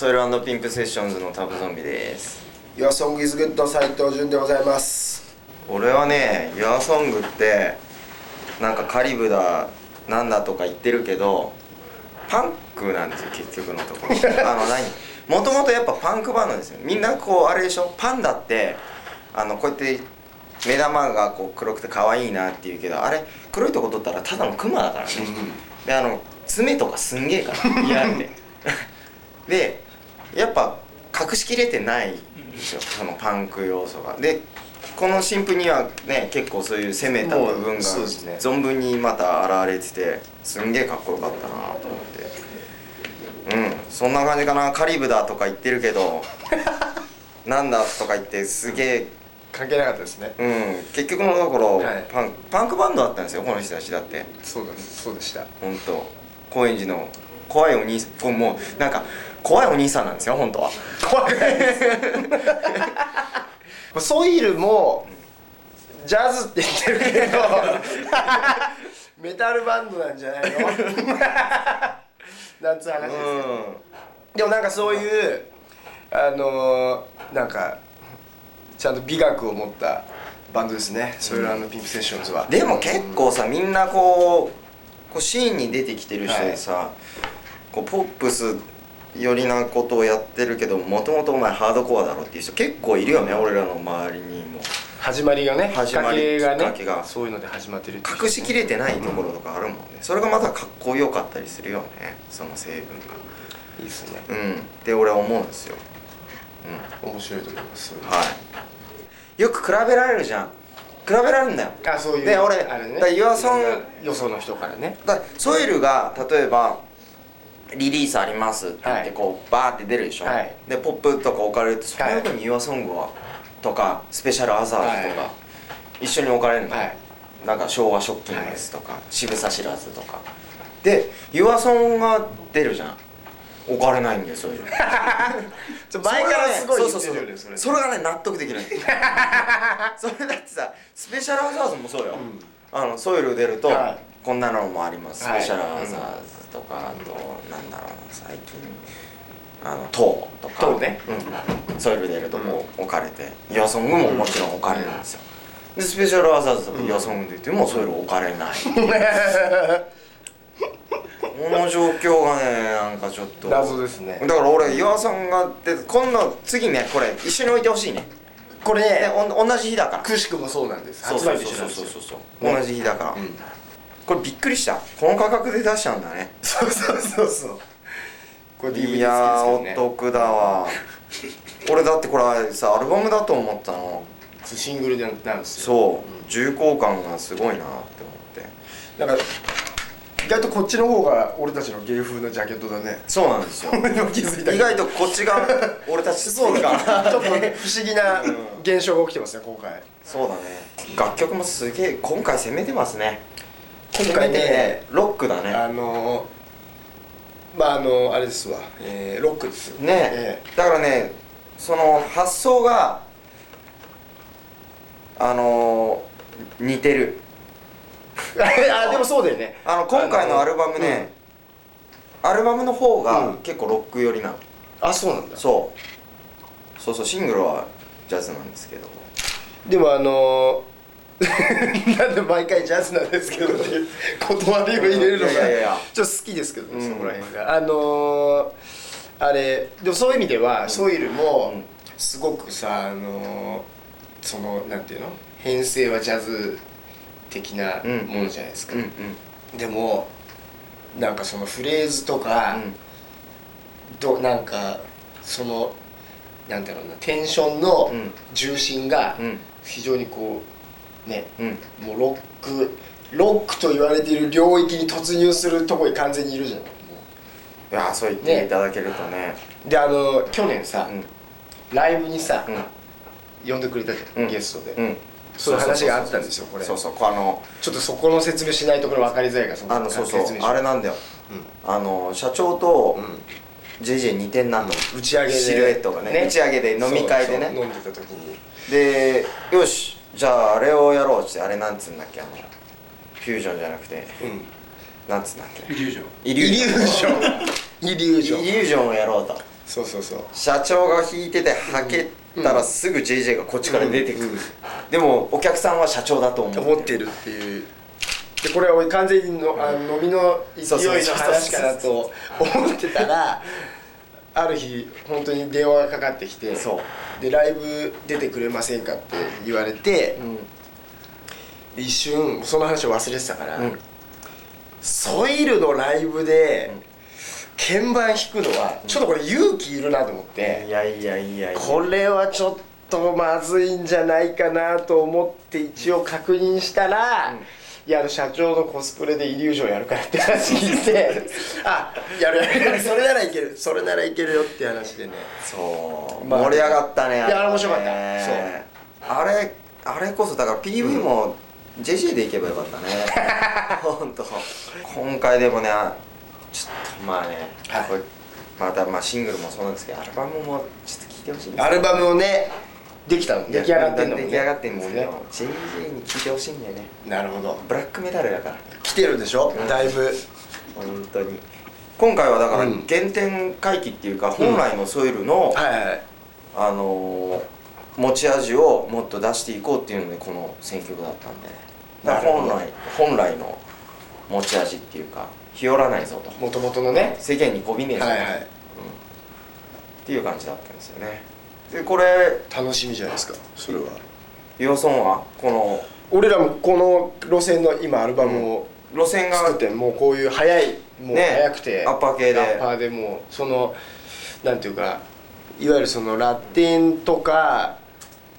SOIL & "PIMP" SESSIONS のタブゾンビです。 YOUR SONG IS GOOD 斉藤潤でございます。俺はね YOUR SONG ってなんかカリブだなんだとか言ってるけどパンクなんですよ結局のところ。あの何？もともとやっぱパンクバンドですよ。みんなこうあれでしょ？パンダってあのこうやって目玉がこう黒くて可愛いなっていうけどあれ黒いとこ取ったらただのクマだからね、であの爪とかすんげえから嫌ってで やっぱ隠しきれてないでしょ。そのパンク要素が。でこの新譜にはね結構そういう攻めた部分が存分にまた現れててすんげえかっこよかったなと思って。うん。そんな感じかな。カリブだとか言ってるけど なんだとか言ってすげえ。関係なかったですね。うん。結局のところ、はい。パンパンクバンドだったんですよこの人たちだって。そうだそうでした。本当。高円寺の怖いお兄さん。もうなんか怖いお兄さんなんですよ本当は。怖くないです。ソイルもジャズって言ってるけどメタルバンドなんじゃないの？なんつう話ですけど、でもなんかそういうあのーなんかちゃんと美学を持ったバンドですね、ソイルピンクセッションズは。でも結構さみんなこうこうシーンに出てきてる人でさ、こうポップス寄りなことをやってるけどもともとお前ハードコアだろっていう人結構いるよね俺らの周りにも。始まりがね始まりがね。そういうので始まってるっていう。人隠しきれてないところとかあるもんね。それがまたかっこよかったりするよねその成分いいですね。がうん。って俺は思うんですよ。うん。面白いと思います。はい。よく比べられるじゃん。比べられるんだよ。あそういうで俺あれね。だからユアソンいろんなよその人からね。だからソイルが例えばリリースありますって言っはい。てこうバーって出るでしょ、はい。でポップとか置かれるとその横に YourSong はとかスペシャルアザーズとかは一緒に置かれるの、はい。なんか昭和ショッキングですとか、渋さ知らずとか。で YourSong が出るじゃん。置かれないんだよ。ソイルちょ前からすごいそうそうそう。それそれがね納得できない。それだってさスペシャルアザーズもそうよ、あのソイル出ると、はいこんなのもあります。スはい。ペシャルアザーズとか、あとなんだろうな最近あの塔とか。塔ね。うん、ソイル出るとこう置かれて、ヨアソングももちろん置かれるんですよ、でスペシャルアザーズとかヨアソング出てもソイル置かれない、この状況がねなんかちょっと。謎ですね。だから俺岩さんがって今度次ねこれ一緒に置いてほしいね。でこれね同じ日だから。くしくもそうなんです。そう発売そうそう日一緒なんですよ。そうそうそう同じ日だから、うんこれびっくりした。この価格で出しちゃうんだね。そうそうそうそう。これ DVD 付きいやーですけどね。お得だわ。俺だってこれさアルバムだと思ったの。シングルでなんですよ。そう。重厚感がすごいなって思って。なんか意外とこっちの方が俺たちの芸風のジャケットだね。そうなんですよ。意外とこっちが俺たちそうかだちょっと不思議なうん現象が起きてますね今回。そうだね。楽曲もすげえ今回攻めてますね今回ねロックだね。あのーまああのあれですわ、えーロックですよ。ね、えだからねその発想があのー似てる。え あでもそうだよね。あの今回のアルバムね、アルバムの方うがん。結構ロック寄りなの、あそうなんだ。そう。そうそうシングルはジャズなんですけど。でもあのー なんで毎回ジャズなんですけどっていう 断りを入れるのがちょっと好きですけどね、うん。そこら辺が。あのーあれでもそういう意味では、ソイルもうん。すごくさあのーそのなんていうの？編成はジャズ的なうん。ものじゃないですか、でもなんかそのフレーズとか、どなんかそのなんだろうなテンションのうん。重心がうん。非常にこうね。うんもうロックロックと言われている領域に突入するとこに完全にいるじゃん。もいやそう言っていただけるとね。うであの去年さ、うん。ライブにさ、うん。呼んでくれたじゃん、うん。ゲストで、うん。そういう話があったんですよこれ。そうそうあのちょっとそこの説明しないとこれ分かりづらいからそあのそうそう。あれなんだよ。うん。あの社長とうん。JJ 似てんなと、打ち上げで。シルエットがね打ち上げで飲み会でね。飲んでた時に。でよしじゃああれをやろうってあれなんつうんだっけあのフュージョンじゃなくてうん。なんつうんだっけ？イリュージョン。イイリュージョン。イリュージョン。イリュージョンをやろうと。そうそうそう。社長が弾いててはけたらすぐ JJ がこっちから出てくる、でもお客さんは社長だと思って思ってるっていう。でこれは俺完全にのあの飲みの勢いの話かなと思ってたら ある日本当に電話がかかってきてそう。でライブ出てくれませんかって言われて、で一瞬その話を忘れてたから、うん。ソイルのライブで鍵盤弾くのはちょっとこれ勇気いるなと思って、いやいやいやいや。これはちょっとまずいんじゃないかなと思って一応確認したら、いや社長のコスプレでイリュージョンやるからって話聞いて。あやるやる。や るそれならいける。それならいけるよって話でね。そう、まあ盛り上がったねいやあれ面白かった。ねあれあれこそだから PV も JJ でいけばよかったね。本当。今回でもねちょっとまあね、はい。これまたまあシングルもそうなんですけどアルバムもちょっと聴いてほしいアルバムをねできたの出来上がってんのもね。出来上がってんですねよ JJ に聴いてほしいんだよね。なるほど。ブラックメタルだから。来てるでしょ、うん。だいぶ。本当に。今回はだからうん。原点回帰っていうか、本来のソイルの、あのー持ち味をもっと出していこうっていうのでこの選曲だったんで。だから本な来本来の持ち味っていうか日和らないぞと。もともとのね。世間にこびねえぞと、はいはい。っていう感じだったんですよねでこれ楽しみじゃないですかそれは。ヨソンはこの俺らもこの路線の今アルバムを路線が作ってもうこういう速いもうね速くてアッパー系で。アッパーでもうそのなんていうかいわゆるそのラテンとか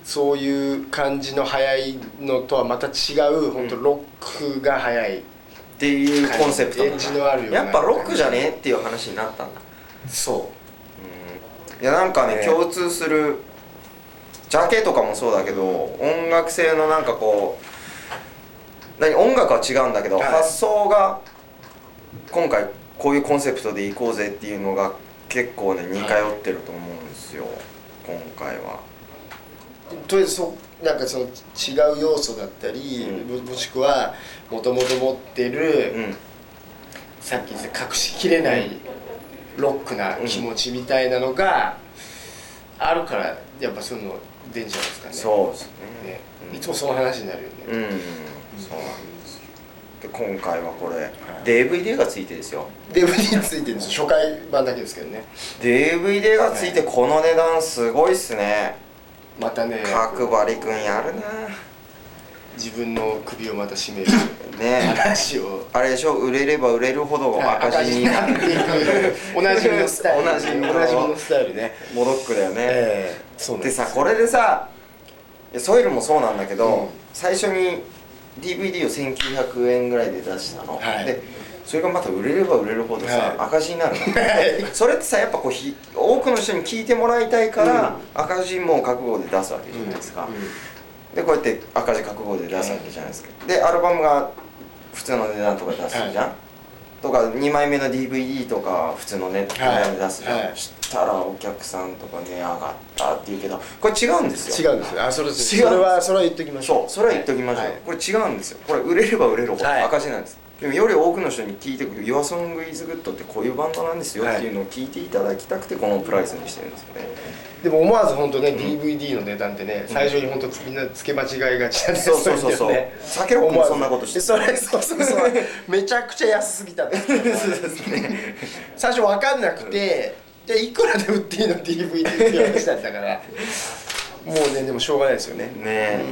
そういう感じの速いのとはまた違う本当ロックが速い。っていうコンセプト。エッジのあるよやっぱロックじゃねえっていう話になったんだ。そいやなんかねね。共通するジャケとかもそうだけど音楽性のなんかこう何音楽は違うんだけど、はい。発想が今回こういうコンセプトでいこうぜっていうのが結構ね似通ってると思うんですよ、今回は。うとりあえずそなんかその違う要素だったり、うん。もしくはもともと持ってる、うん。さっき言った隠しきれないロックな気持ちみたいなのがあるからやっぱそういうの出んじゃないですかね。そうですね。ね。うんいつもその話になるよね、うん、そうなんですよ。で今回はこれ、DVD がついてですよ。DVD ついてるんですよ。初回版だけですけどね。DVD がついてこの値段すごいっすね。またね。角張くんやるな自分の首をまた絞めるね話を。あれでしょ？売れれば売れるほど赤赤字字になっていくおなじみのスタイル。おなじみのスタイルね。モドックだよね、ええ。そうでさこれでさソイルもそうなんだけど、うん。最初に DVD を1900円ぐらいで出したの、はい。でそれがまた売れれば売れるほどさ、はい。赤字になるの。はい。それってさやっぱこうひ多くの人に聞いてもらいたいから、赤字も覚悟で出すわけじゃないですか、でこうやって赤字覚悟で出すわけじゃないですか、でアルバムが普通の値段とかで出すじゃん、はとか2枚目の DVD とか普通のね値段で出すじゃん、はい。そしたらお客さんとか値上がったって言うけどこれ違うんですよ。違うんですねあそれ違うそれはそれは言っときましょそうそれは言っておきましょう、はい。これ違うんですよ。これ売れれば売れるほどはい。赤字なんです、でもより多くの人に聞いてくる「YourSongIsGood」ってこういうバンドなんですよっていうのを聞いていただきたくてこのプライスにしてるんですよね、でも思わず本当ね、DVD の値段ってね最初に本当みんな付け間違いがちなんでそうそうそうそう。いのね酒ロックもそんなことしてそれそうそうそう。めちゃくちゃ安すぎた。んですよ最初分かんなくてじゃあいくらで売っていいの？DVD っていう話だったから。もうねでもしょうがないですよね。ねえ、